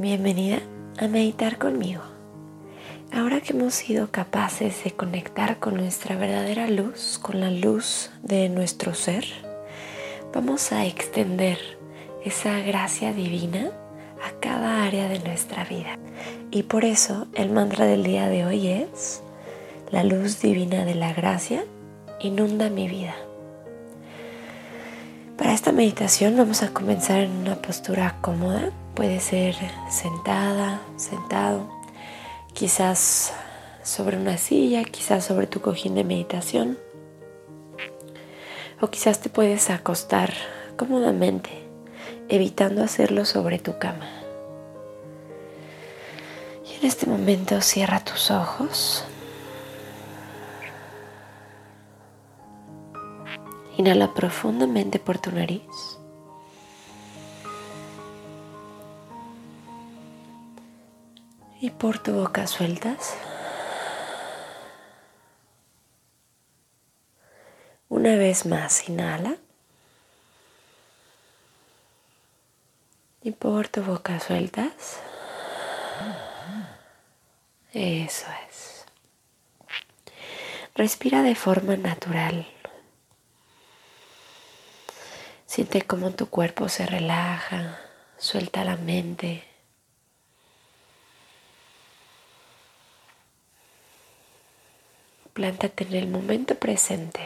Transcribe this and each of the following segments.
Bienvenida a meditar conmigo. Ahora que hemos sido capaces de conectar con nuestra verdadera luz, con la luz de nuestro ser, vamos a extender esa gracia divina a cada área de nuestra vida. Y por eso el mantra del día de hoy es, la luz divina de la gracia inunda mi vida. Para esta meditación vamos a comenzar en una postura cómoda. Puede ser sentada, sentado, quizás sobre una silla, quizás sobre tu cojín de meditación. O quizás te puedes acostar cómodamente, evitando hacerlo sobre tu cama. Y en este momento cierra tus ojos. Inhala profundamente por tu nariz. Y por tu boca sueltas. Una vez más, inhala. Y por tu boca sueltas. Eso es. Respira de forma natural. Siente cómo tu cuerpo se relaja, suelta la mente. Plántate en el momento presente.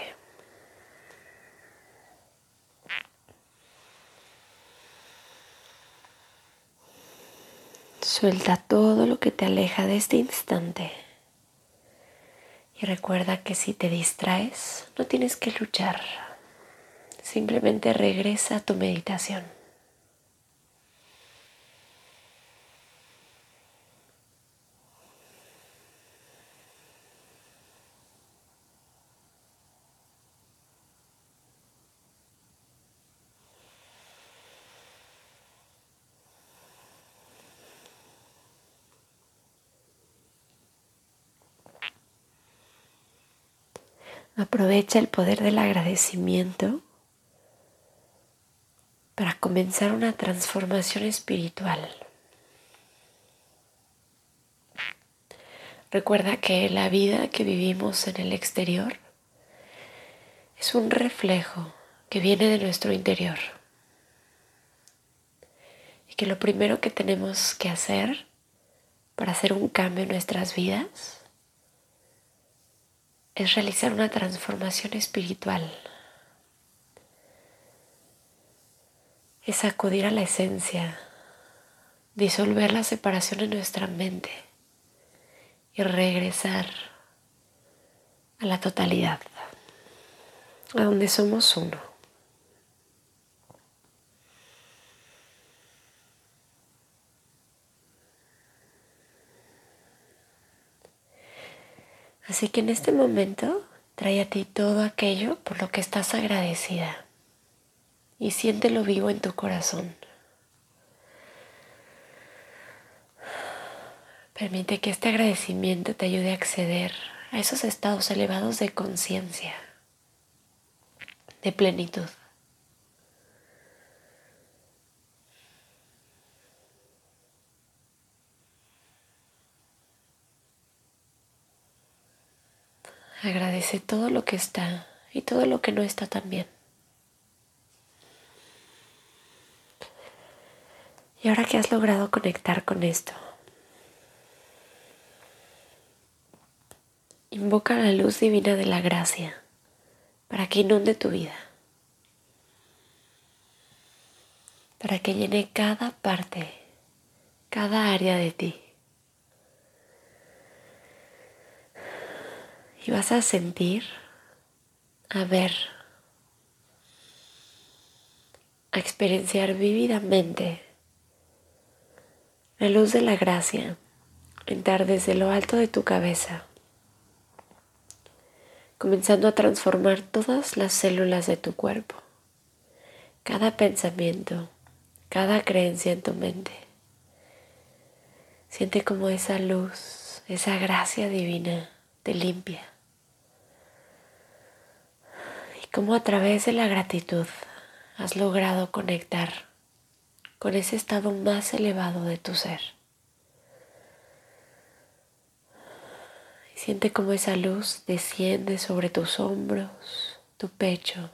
Suelta todo lo que te aleja de este instante. Y recuerda que si te distraes, no tienes que luchar. Simplemente regresa a tu meditación. Aprovecha el poder del agradecimiento para comenzar una transformación espiritual. Recuerda que la vida que vivimos en el exterior es un reflejo que viene de nuestro interior. Y que lo primero que tenemos que hacer para hacer un cambio en nuestras vidas es realizar una transformación espiritual. Es acudir a la esencia, disolver la separación en nuestra mente y regresar a la totalidad, a donde somos uno. Así que en este momento trae a ti todo aquello por lo que estás agradecida y siéntelo vivo en tu corazón. Permite que este agradecimiento te ayude a acceder a esos estados elevados de conciencia, de plenitud. Agradece todo lo que está y todo lo que no está también. Y ahora que has logrado conectar con esto, invoca la luz divina de la gracia para que inunde tu vida, para que llene cada parte, cada área de ti. Y vas a sentir, a ver, a experienciar vívidamente la luz de la gracia entrar desde lo alto de tu cabeza, comenzando a transformar todas las células de tu cuerpo, cada pensamiento, cada creencia en tu mente. Siente como esa luz, esa gracia divina te limpia como a través de la gratitud has logrado conectar con ese estado más elevado de tu ser. Siente cómo esa luz desciende sobre tus hombros, tu pecho,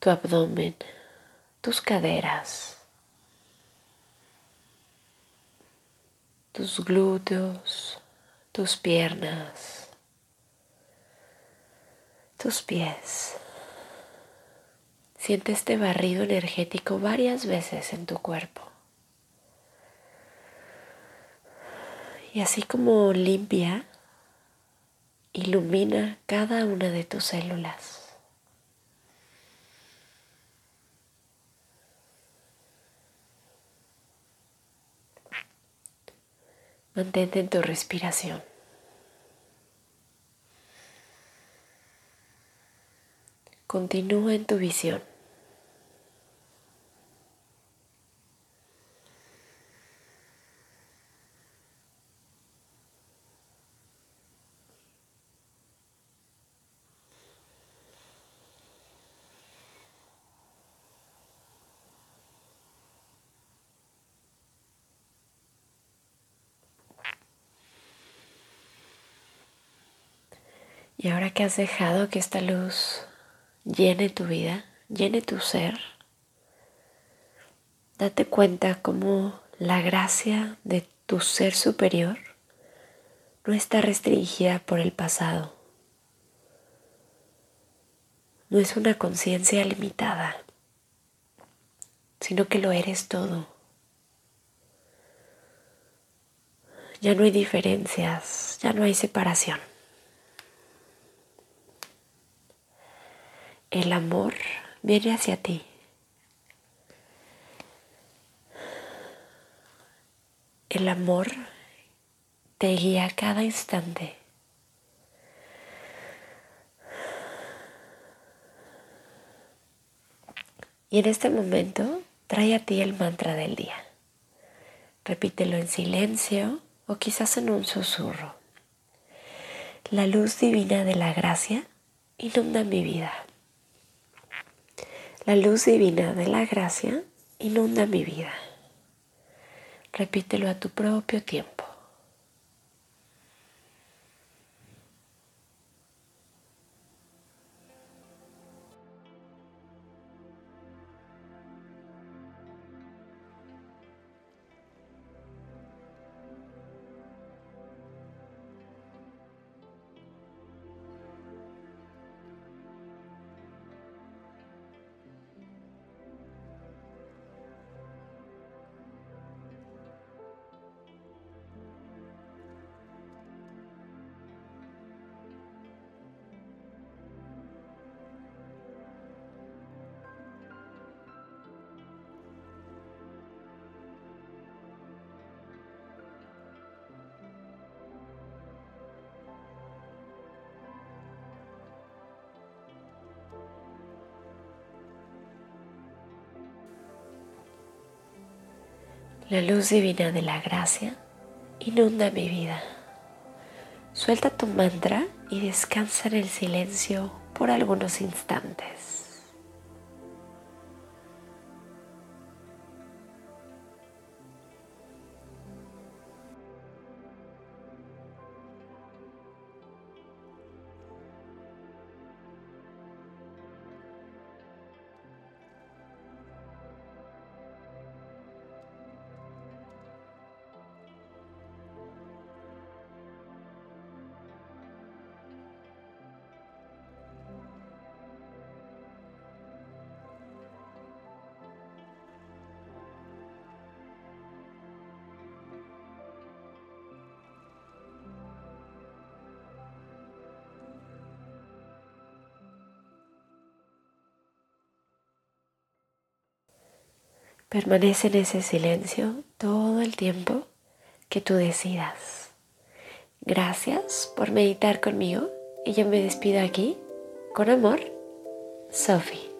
tu abdomen, tus caderas, tus glúteos, tus piernas, tus pies. Siente este barrido energético varias veces en tu cuerpo. Y así como limpia, ilumina cada una de tus células. Mantente en tu respiración. Continúa en tu visión. Y ahora que has dejado que esta luz llene tu vida, llene tu ser, date cuenta cómo la gracia de tu ser superior no está restringida por el pasado. No es una conciencia limitada, sino que lo eres todo. Ya no hay diferencias, ya no hay separación. El amor viene hacia ti. El amor te guía cada instante. Y en este momento trae a ti el mantra del día. Repítelo en silencio o quizás en un susurro. La luz divina de la gracia inunda mi vida. La luz divina de la gracia inunda mi vida. Repítelo a tu propio tiempo. La luz divina de la gracia inunda mi vida. Suelta tu mantra y descansa en el silencio por algunos instantes. Permanece en ese silencio todo el tiempo que tú decidas. Gracias por meditar conmigo y yo me despido aquí. Con amor, Sophie.